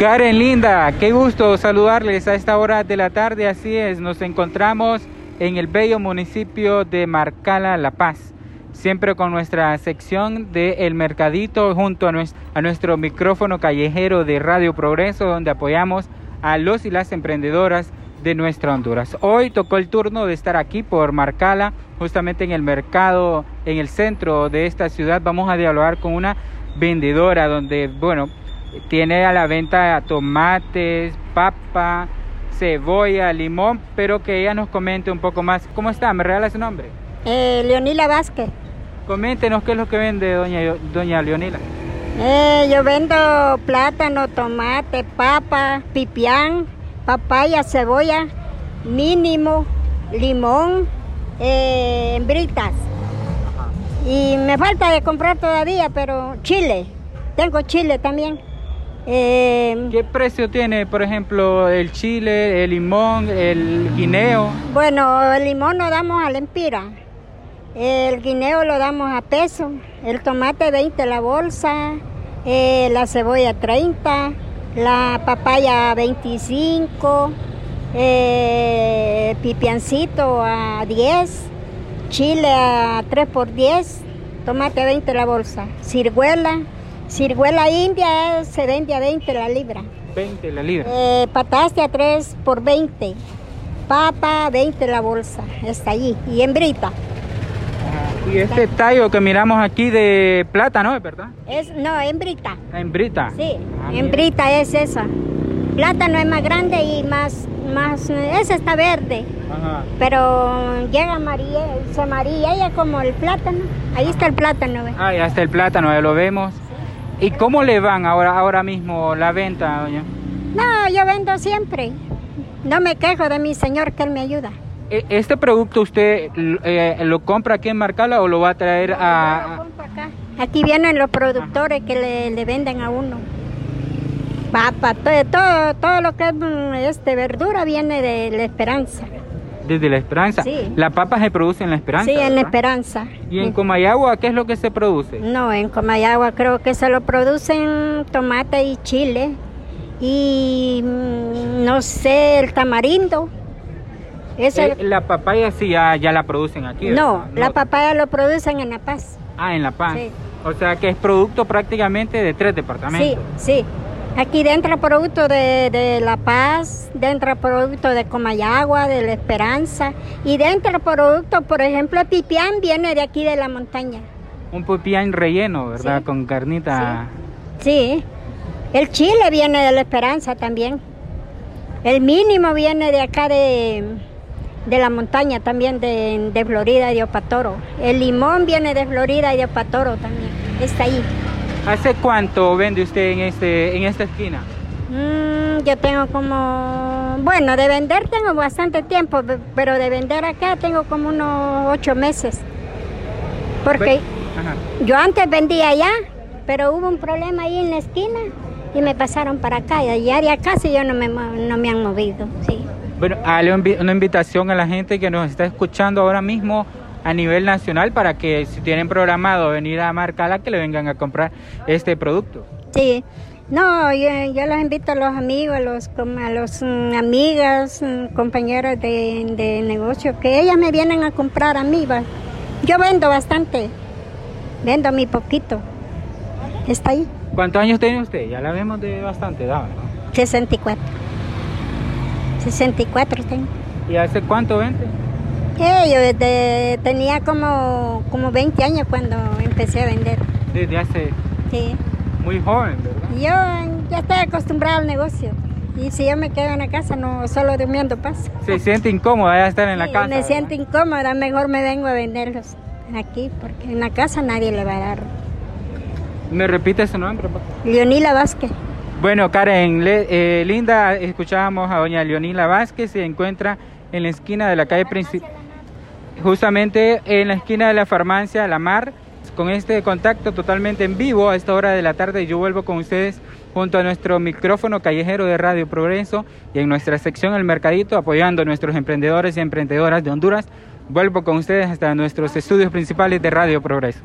Karen Linda, qué gusto saludarles a esta hora de la tarde. Así es, nos encontramos en el bello municipio de Marcala, La Paz. Siempre con nuestra sección de El Mercadito junto a nuestro, a nuestro micrófono callejero de Radio Progreso, donde apoyamos a los y las emprendedoras de nuestra Honduras. Hoy tocó el turno de estar aquí por Marcala, justamente en el mercado, en el centro de esta ciudad. Vamos a dialogar con una vendedora donde, bueno, tiene a la venta tomates, papa, cebolla, limón, pero que ella nos comente un poco más. ¿Cómo está? ¿Me regala su nombre? Eh, Leonila Vázquez. Coméntenos qué es lo que vende doña, doña Leonila. Eh, yo vendo plátano, tomate, papa, pipián, papaya, cebolla, mínimo, limón, eh, hembritas. Y me falta de comprar todavía, pero chile. Tengo chile también. Eh, ¿Qué precio tiene, por ejemplo, el chile, el limón, el guineo? Bueno, el limón lo damos a lempira, el guineo lo damos a peso, el tomate 20 la bolsa, eh, la cebolla 30, la papaya 25, eh, pipiancito a 10, chile a 3 por 10, tomate 20 la bolsa, ciruela Ciruela india se vende a 20 la libra. 20 la libra. Eh, pataste a 3 por 20. Papa 20 la bolsa. Está allí. Y hembrita. Y este tallo que miramos aquí de plátano, ¿es verdad? Es, no, hembrita. ¿Hembrita? Sí, ah, hembrita es esa. Plátano es más grande y más, más, esa está verde. Ajá. Pero llega amarilla, se amarilla ella como el plátano. Ahí está el plátano. ¿ves? Ah, ya está el plátano, ya lo vemos. ¿Y cómo le van ahora, ahora mismo la venta, doña? No, yo vendo siempre. No me quejo de mi señor que él me ayuda. E, ¿Este producto usted eh, lo compra aquí en Marcala o lo va a traer a...? Yo lo acá. Aquí vienen los productores que le, venden a uno. Papa, todo, todo, todo lo que es mm, este, verdura viene de la esperanza desde La Esperanza. Sí. ¿La papa se produce en La Esperanza? Sí, en La Esperanza. ¿Y en Comayagua qué es lo que se produce? No, en Comayagua creo que se lo producen tomate y chile y mm, no sé, el tamarindo. Eh, la papaya sí ya, la producen aquí. No, la papaya lo producen en La Paz. Ah, en La Paz. Sí. O sea que es producto prácticamente de tres departamentos. Sí, sí. Aquí dentro producto de, La Paz, dentro producto de Comayagua, de La Esperanza y dentro producto, por ejemplo, el pipián viene de aquí de la montaña. Un pipián relleno, ¿verdad? Con carnita. Sí. El chile viene de La Esperanza también. El mínimo viene de acá de, la montaña también, de, de Florida y de Opatoro. El limón viene de Florida y de Opatoro también. Está ahí. ¿Hace cuánto vende usted en, este, en esta esquina? Mm, yo tengo como, bueno, de vender tengo bastante tiempo, pero de vender acá tengo como unos ocho meses. Porque yo antes vendía allá, pero hubo un problema ahí en la esquina y me pasaron para acá. Y allá de acá sí yo no me, no me han movido, sí. Bueno, dale una invitación a la gente que nos está escuchando ahora mismo a nivel nacional para que si tienen programado venir a Marcala que le vengan a comprar este producto. Sí, no, yo, los invito a los amigos, a los, a los mm, amigas, mm, compañeras de, negocio, que ellas me vienen a comprar a mí. Yo vendo bastante, vendo mi poquito. Está ahí. ¿Cuántos años tiene usted? Ya la vemos de bastante edad, ¿no? 64. 64 tengo. ¿Y hace cuánto vende? Yo desde, tenía como, como 20 años cuando empecé a vender. ¿Desde hace? Sí. Muy joven, ¿verdad? Yo ya estoy acostumbrada al negocio. Y si yo me quedo en la casa, no solo durmiendo paz. ¿Se siente incómoda ya estar en la casa? Me siento incómoda, mejor me vengo a venderlos aquí, porque en la casa nadie le va a dar. ¿Me repite su nombre? Leonila Vázquez. Bueno, Karen, eh, linda, escuchábamos a doña Leonila Vázquez, se encuentra en la esquina de la calle principal justamente en la esquina de la farmacia La Mar, con este contacto totalmente en vivo a esta hora de la tarde. Yo vuelvo con ustedes junto a nuestro micrófono callejero de Radio Progreso y en nuestra sección El Mercadito, apoyando a nuestros emprendedores y emprendedoras de Honduras. Vuelvo con ustedes hasta nuestros estudios principales de Radio Progreso.